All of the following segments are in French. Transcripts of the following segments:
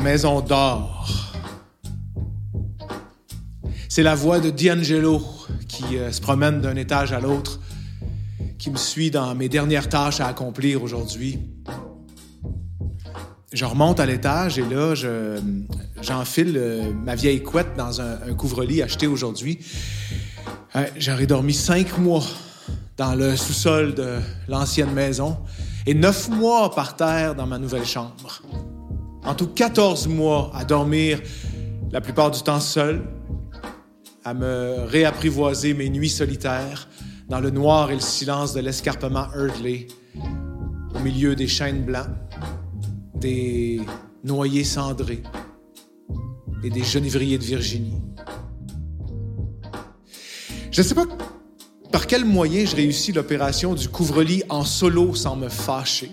maison d'or. C'est la voix de D'Angelo qui euh, se promène d'un étage à l'autre, qui me suit dans mes dernières tâches à accomplir aujourd'hui. Je remonte à l'étage et là, je, j'enfile euh, ma vieille couette dans un, un couvre-lit acheté aujourd'hui. Euh, J'aurais dormi cinq mois dans le sous-sol de l'ancienne maison et neuf mois par terre dans ma nouvelle chambre. En tout, 14 mois à dormir la plupart du temps seul, à me réapprivoiser mes nuits solitaires dans le noir et le silence de l'escarpement Eardley, au milieu des chênes blancs, des noyers cendrés et des genévriers de Virginie. Je ne sais pas par quel moyen je réussis l'opération du couvre-lit en solo sans me fâcher.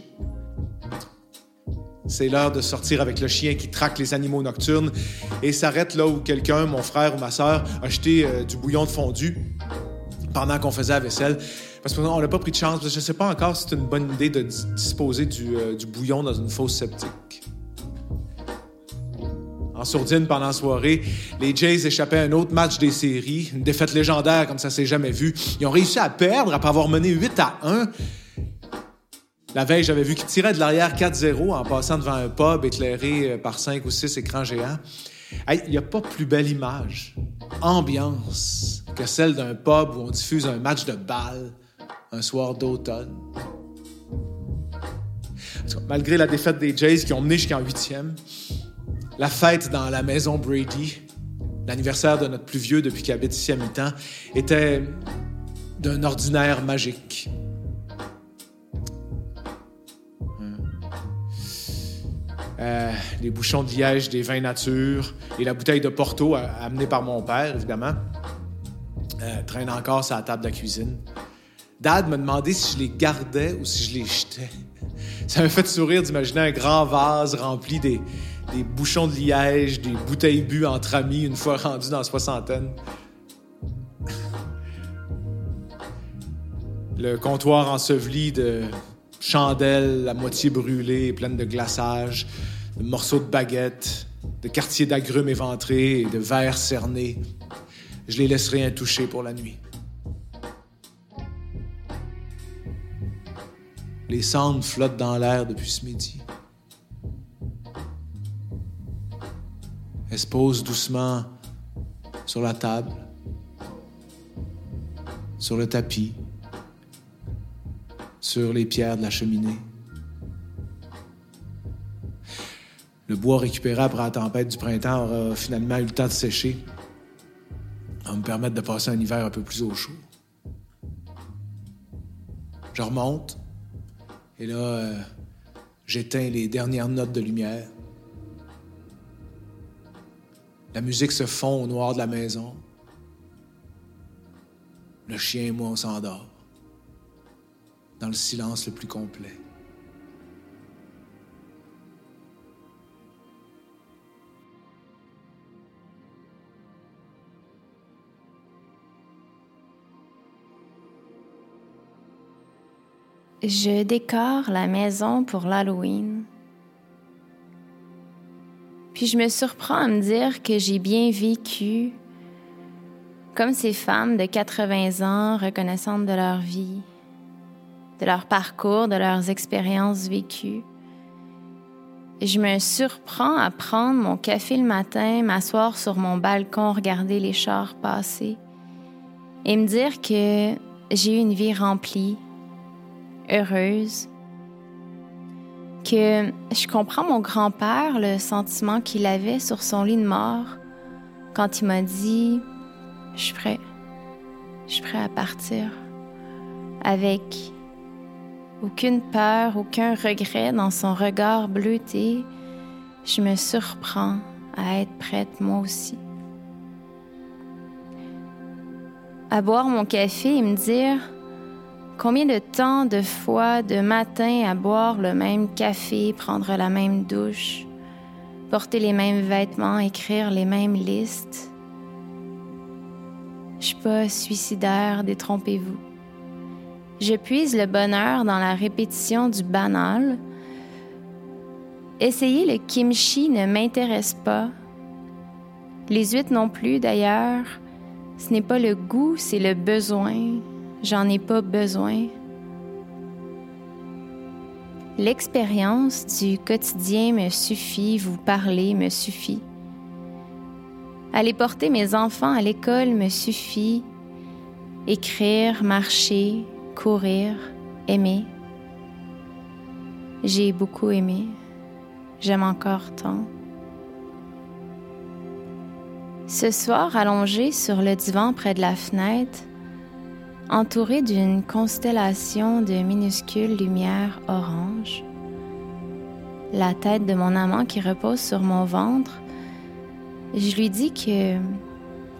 C'est l'heure de sortir avec le chien qui traque les animaux nocturnes et s'arrête là où quelqu'un, mon frère ou ma sœur, a jeté euh, du bouillon de fondu pendant qu'on faisait la vaisselle. Parce qu'on n'a pas pris de chance. Je ne sais pas encore si c'est une bonne idée de dis- disposer du, euh, du bouillon dans une fosse septique. En sourdine pendant la soirée, les Jays échappaient à un autre match des séries, une défaite légendaire comme ça s'est jamais vu. Ils ont réussi à perdre après avoir mené 8 à 1. La veille, j'avais vu qu'ils tiraient de l'arrière 4-0 en passant devant un pub éclairé euh, par 5 ou 6 écrans géants. Il n'y a pas plus belle image, ambiance, que celle d'un pub où on diffuse un match de balle un soir d'automne. Malgré la défaite des Jays qui ont mené jusqu'en huitième, la fête dans la maison Brady, l'anniversaire de notre plus vieux depuis qu'il habite ici à mi-temps, était d'un ordinaire magique. Euh, les bouchons de liège des vins nature et la bouteille de Porto amenée par mon père, évidemment, euh, traînent encore sur la table de la cuisine. Dad me demandait si je les gardais ou si je les jetais. Ça m'a fait sourire d'imaginer un grand vase rempli des, bouchons de liège, des bouteilles bues entre amis une fois rendus dans la soixantaine. Le comptoir enseveli de chandelles à moitié brûlées pleines de glaçage, de morceaux de baguettes, de quartiers d'agrumes éventrés et de verres cernés. Je les laisserai intouchés pour la nuit. Les cendres flottent dans l'air depuis ce midi. Elles se posent doucement sur la table, sur le tapis, sur les pierres de la cheminée. Le bois récupéré après la tempête du printemps aura finalement eu le temps de sécher, à me permettre de passer un hiver un peu plus au chaud. Je remonte, et là, euh, j'éteins les dernières notes de lumière. La musique se fond au noir de la maison. Le chien et moi, on s'endort. Dans le silence le plus complet. Je décore la maison pour l'Halloween. Puis je me surprends à me dire que j'ai bien vécu comme ces femmes de 80 ans reconnaissantes de leur vie, de leur parcours, de leurs expériences vécues. Je me surprends à prendre mon café le matin, m'asseoir sur mon balcon, regarder les chars passer et me dire que j'ai eu une vie remplie, heureuse, que je comprends mon grand-père, le sentiment qu'il avait sur son lit de mort quand il m'a dit Je suis prêt, je suis prêt à partir avec aucune peur, aucun regret dans son regard bleuté. Je me surprends à être prête moi aussi. À boire mon café et me dire Combien de temps, de fois, de matin à boire le même café, prendre la même douche, porter les mêmes vêtements, écrire les mêmes listes? Je suis pas suicidaire, détrompez-vous. Je puise le bonheur dans la répétition du banal, Essayer le kimchi ne m'intéresse pas. Les huîtres non plus, d'ailleurs. Ce n'est pas le goût, c'est le besoin. J'en ai pas besoin. L'expérience du quotidien me suffit, vous parler me suffit. Aller porter mes enfants à l'école me suffit. Écrire, marcher, courir, aimer. J'ai beaucoup aimé. J'aime encore tant. Ce soir, allongé sur le divan près de la fenêtre, entouré d'une constellation de minuscules lumières oranges, la tête de mon amant qui repose sur mon ventre, je lui dis que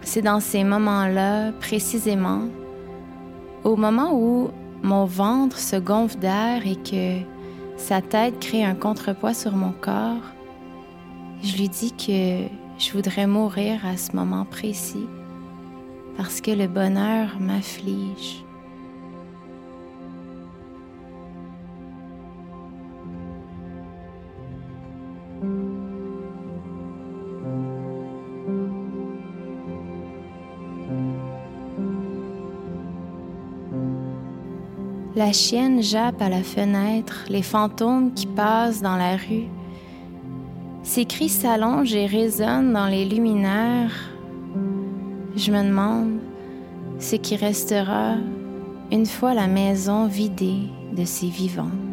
c'est dans ces moments-là, précisément, au moment où mon ventre se gonfle d'air et que sa tête crée un contrepoids sur mon corps, je lui dis que je voudrais mourir à ce moment précis parce que le bonheur m'afflige. La chienne jappe à la fenêtre, les fantômes qui passent dans la rue. Ses cris s'allongent et résonnent dans les luminaires. Je me demande ce qui restera une fois la maison vidée de ses vivants.